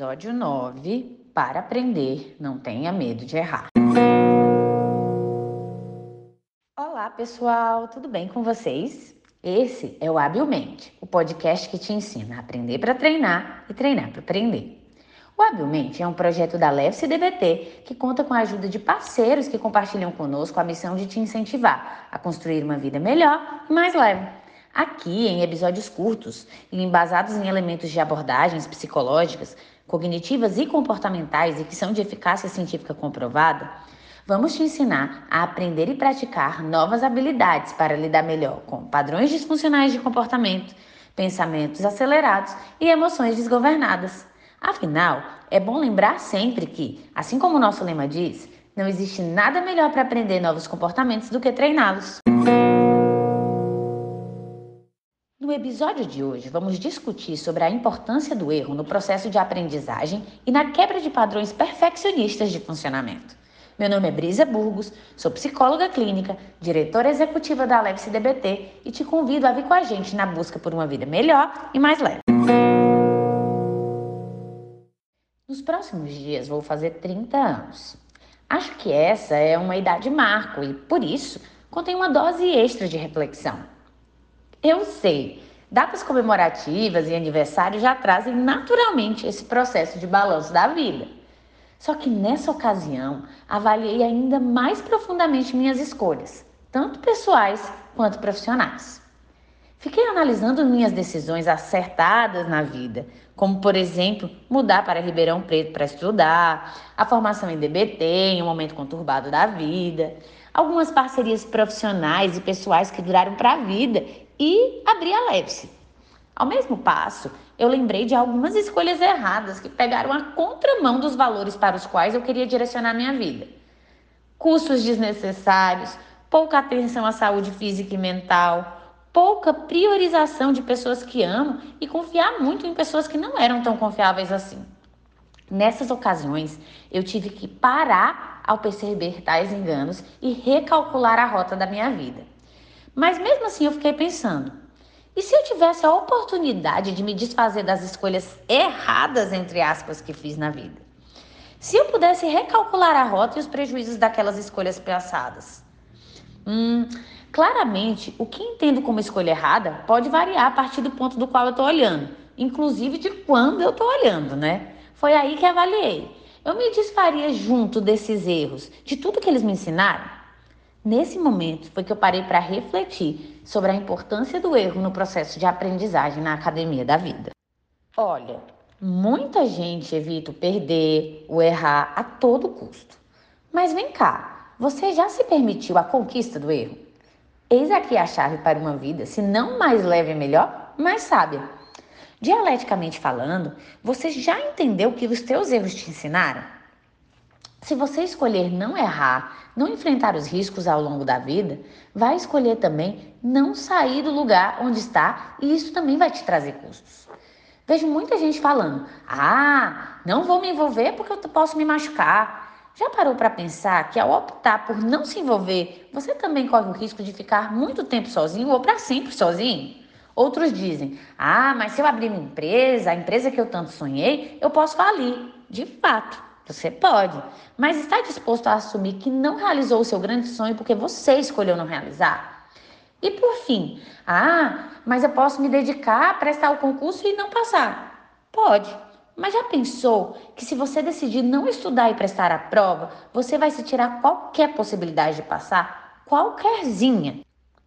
Episódio 9 Para aprender, não tenha medo de errar. Olá, pessoal, tudo bem com vocês? Esse é o Habilmente, o podcast que te ensina a aprender para treinar e treinar para aprender. O Habilmente é um projeto da Levce DBT que conta com a ajuda de parceiros que compartilham conosco a missão de te incentivar a construir uma vida melhor e mais leve. Aqui, em episódios curtos e embasados em elementos de abordagens psicológicas, cognitivas e comportamentais e que são de eficácia científica comprovada, vamos te ensinar a aprender e praticar novas habilidades para lidar melhor com padrões disfuncionais de comportamento, pensamentos acelerados e emoções desgovernadas. Afinal, é bom lembrar sempre que, assim como o nosso lema diz, não existe nada melhor para aprender novos comportamentos do que treiná-los. No episódio de hoje, vamos discutir sobre a importância do erro no processo de aprendizagem e na quebra de padrões perfeccionistas de funcionamento. Meu nome é Brisa Burgos, sou psicóloga clínica, diretora executiva da Alex DBT e te convido a vir com a gente na busca por uma vida melhor e mais leve. Nos próximos dias vou fazer 30 anos. Acho que essa é uma idade marco e, por isso, contém uma dose extra de reflexão. Eu sei, datas comemorativas e aniversários já trazem naturalmente esse processo de balanço da vida. Só que nessa ocasião, avaliei ainda mais profundamente minhas escolhas, tanto pessoais quanto profissionais. Fiquei analisando minhas decisões acertadas na vida, como por exemplo, mudar para Ribeirão Preto para estudar, a formação em DBT em um momento conturbado da vida, algumas parcerias profissionais e pessoais que duraram para a vida e abrir a Lepse. Ao mesmo passo, eu lembrei de algumas escolhas erradas que pegaram a contramão dos valores para os quais eu queria direcionar minha vida. Custos desnecessários, pouca atenção à saúde física e mental, pouca priorização de pessoas que amo e confiar muito em pessoas que não eram tão confiáveis assim. Nessas ocasiões, eu tive que parar ao perceber tais enganos e recalcular a rota da minha vida. Mas mesmo assim eu fiquei pensando: e se eu tivesse a oportunidade de me desfazer das escolhas erradas, entre aspas, que fiz na vida? Se eu pudesse recalcular a rota e os prejuízos daquelas escolhas passadas? Hum, claramente, o que entendo como escolha errada pode variar a partir do ponto do qual eu estou olhando, inclusive de quando eu estou olhando, né? Foi aí que avaliei. Eu me desfaria junto desses erros, de tudo que eles me ensinaram? Nesse momento foi que eu parei para refletir sobre a importância do erro no processo de aprendizagem na academia da vida. Olha, muita gente evita o perder, o errar a todo custo. Mas vem cá, você já se permitiu a conquista do erro? Eis aqui a chave para uma vida, se não mais leve e melhor, mais sábia. Dialeticamente falando, você já entendeu o que os teus erros te ensinaram? Se você escolher não errar, não enfrentar os riscos ao longo da vida, vai escolher também não sair do lugar onde está e isso também vai te trazer custos. Vejo muita gente falando: ah, não vou me envolver porque eu posso me machucar. Já parou para pensar que ao optar por não se envolver, você também corre o risco de ficar muito tempo sozinho ou para sempre sozinho? Outros dizem: ah, mas se eu abrir minha empresa, a empresa que eu tanto sonhei, eu posso falir. De fato. Você pode, mas está disposto a assumir que não realizou o seu grande sonho porque você escolheu não realizar? E por fim, ah, mas eu posso me dedicar prestar o concurso e não passar? Pode, mas já pensou que se você decidir não estudar e prestar a prova, você vai se tirar qualquer possibilidade de passar? Qualquerzinha.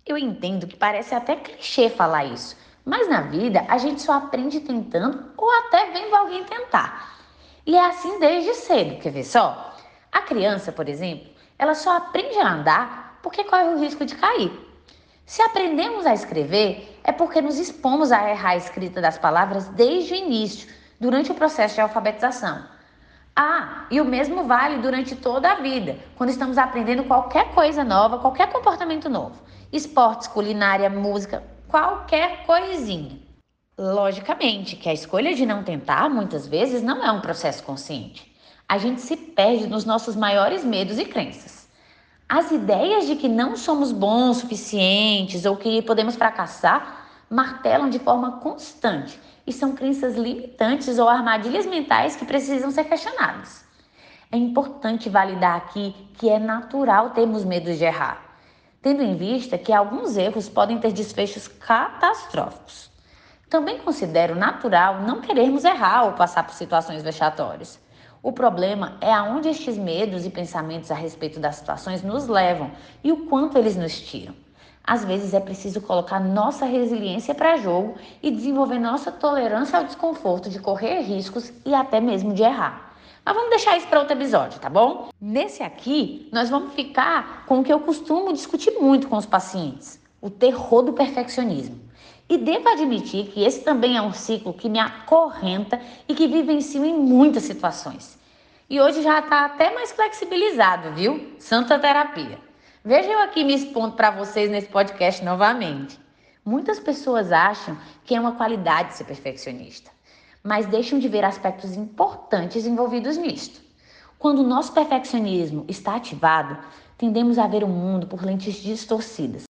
Eu entendo que parece até clichê falar isso, mas na vida a gente só aprende tentando ou até vendo alguém tentar. E é assim desde cedo, quer ver só? A criança, por exemplo, ela só aprende a andar porque corre o risco de cair. Se aprendemos a escrever, é porque nos expomos a errar a escrita das palavras desde o início, durante o processo de alfabetização. Ah, e o mesmo vale durante toda a vida, quando estamos aprendendo qualquer coisa nova, qualquer comportamento novo. Esportes, culinária, música, qualquer coisinha. Logicamente que a escolha de não tentar muitas vezes não é um processo consciente. A gente se perde nos nossos maiores medos e crenças. As ideias de que não somos bons suficientes ou que podemos fracassar martelam de forma constante e são crenças limitantes ou armadilhas mentais que precisam ser questionadas. É importante validar aqui que é natural termos medo de errar, tendo em vista que alguns erros podem ter desfechos catastróficos. Também considero natural não querermos errar ou passar por situações vexatórias. O problema é aonde estes medos e pensamentos a respeito das situações nos levam e o quanto eles nos tiram. Às vezes é preciso colocar nossa resiliência para jogo e desenvolver nossa tolerância ao desconforto de correr riscos e até mesmo de errar. Mas vamos deixar isso para outro episódio, tá bom? Nesse aqui, nós vamos ficar com o que eu costumo discutir muito com os pacientes: o terror do perfeccionismo. E devo admitir que esse também é um ciclo que me acorrenta e que vivencio em muitas situações. E hoje já está até mais flexibilizado, viu? Santa terapia. Veja eu aqui me expondo para vocês nesse podcast novamente. Muitas pessoas acham que é uma qualidade ser perfeccionista, mas deixam de ver aspectos importantes envolvidos nisto. Quando o nosso perfeccionismo está ativado, tendemos a ver o mundo por lentes distorcidas.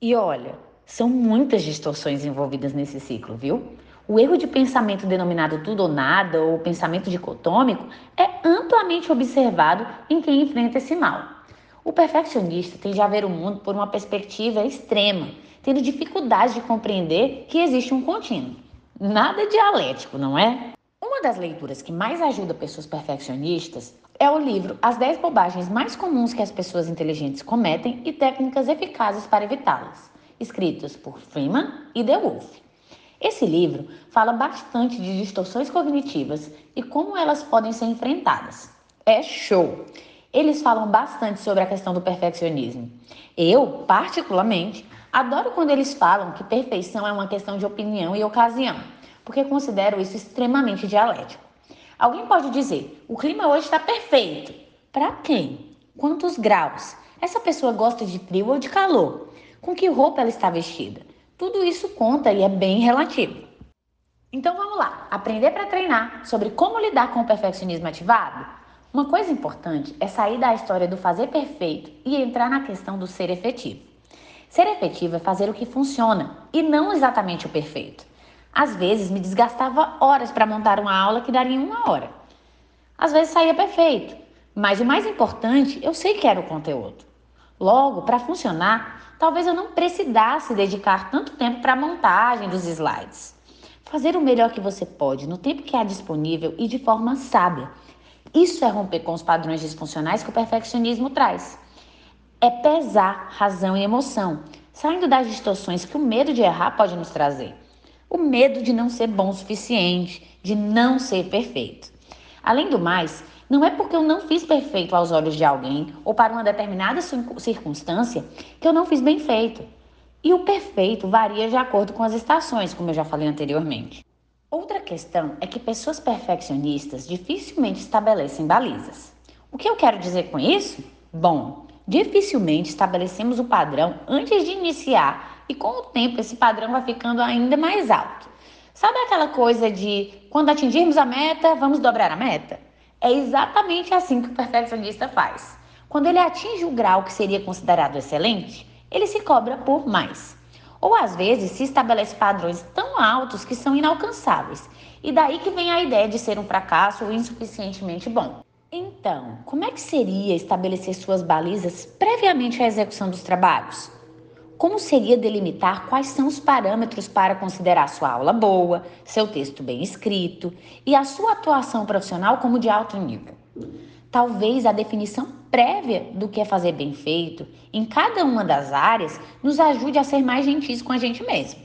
E olha, são muitas distorções envolvidas nesse ciclo, viu? O erro de pensamento denominado tudo ou nada, ou pensamento dicotômico, é amplamente observado em quem enfrenta esse mal. O perfeccionista tende a ver o mundo por uma perspectiva extrema, tendo dificuldade de compreender que existe um contínuo. Nada dialético, não é? Uma das leituras que mais ajuda pessoas perfeccionistas é o livro As 10 Bobagens Mais Comuns que as Pessoas Inteligentes Cometem e Técnicas Eficazes para Evitá-las escritos por Freeman e DeWolf. Esse livro fala bastante de distorções cognitivas e como elas podem ser enfrentadas. É show! Eles falam bastante sobre a questão do perfeccionismo. Eu, particularmente, adoro quando eles falam que perfeição é uma questão de opinião e ocasião, porque considero isso extremamente dialético. Alguém pode dizer: o clima hoje está perfeito. Para quem? Quantos graus? Essa pessoa gosta de frio ou de calor? Com que roupa ela está vestida. Tudo isso conta e é bem relativo. Então vamos lá, aprender para treinar sobre como lidar com o perfeccionismo ativado? Uma coisa importante é sair da história do fazer perfeito e entrar na questão do ser efetivo. Ser efetivo é fazer o que funciona e não exatamente o perfeito. Às vezes me desgastava horas para montar uma aula que daria uma hora. Às vezes saía perfeito, mas o mais importante, eu sei que era o conteúdo. Logo, para funcionar, talvez eu não precisasse dedicar tanto tempo para a montagem dos slides. Fazer o melhor que você pode, no tempo que há disponível e de forma sábia. Isso é romper com os padrões disfuncionais que o perfeccionismo traz. É pesar razão e emoção, saindo das distorções que o medo de errar pode nos trazer. O medo de não ser bom o suficiente, de não ser perfeito. Além do mais, não é porque eu não fiz perfeito aos olhos de alguém ou para uma determinada circunstância que eu não fiz bem feito. E o perfeito varia de acordo com as estações, como eu já falei anteriormente. Outra questão é que pessoas perfeccionistas dificilmente estabelecem balizas. O que eu quero dizer com isso? Bom, dificilmente estabelecemos o padrão antes de iniciar e com o tempo esse padrão vai ficando ainda mais alto. Sabe aquela coisa de quando atingirmos a meta, vamos dobrar a meta? É exatamente assim que o perfeccionista faz. Quando ele atinge o grau que seria considerado excelente, ele se cobra por mais. Ou às vezes se estabelece padrões tão altos que são inalcançáveis. E daí que vem a ideia de ser um fracasso ou insuficientemente bom. Então, como é que seria estabelecer suas balizas previamente à execução dos trabalhos? Como seria delimitar quais são os parâmetros para considerar sua aula boa, seu texto bem escrito e a sua atuação profissional como de alto nível? Talvez a definição prévia do que é fazer bem feito em cada uma das áreas nos ajude a ser mais gentis com a gente mesmo.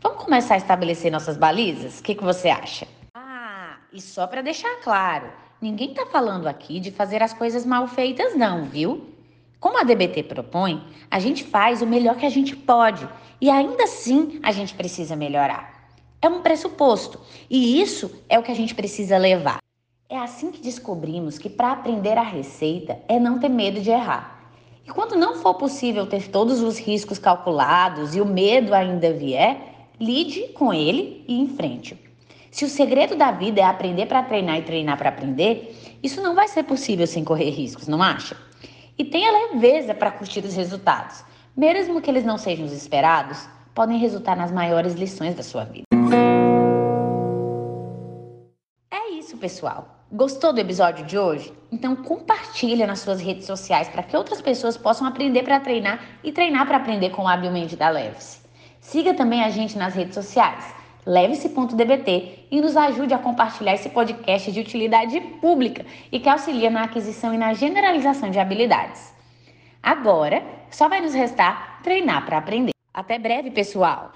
Vamos começar a estabelecer nossas balizas? O que, que você acha? Ah, e só para deixar claro, ninguém está falando aqui de fazer as coisas mal feitas, não, viu? Como a DBT propõe, a gente faz o melhor que a gente pode e ainda assim a gente precisa melhorar. É um pressuposto e isso é o que a gente precisa levar. É assim que descobrimos que para aprender a receita é não ter medo de errar. E quando não for possível ter todos os riscos calculados e o medo ainda vier, lide com ele e enfrente-o. Se o segredo da vida é aprender para treinar e treinar para aprender, isso não vai ser possível sem correr riscos, não acha? E tenha leveza para curtir os resultados. Mesmo que eles não sejam os esperados, podem resultar nas maiores lições da sua vida. isso, pessoal. Gostou do episódio de hoje? Então compartilha nas suas redes sociais para que outras pessoas possam aprender para treinar e treinar para aprender com habilmente da Leves. Siga também a gente nas redes sociais, leve-se.dbt e nos ajude a compartilhar esse podcast de utilidade pública e que auxilia na aquisição e na generalização de habilidades. Agora, só vai nos restar treinar para aprender. Até breve, pessoal!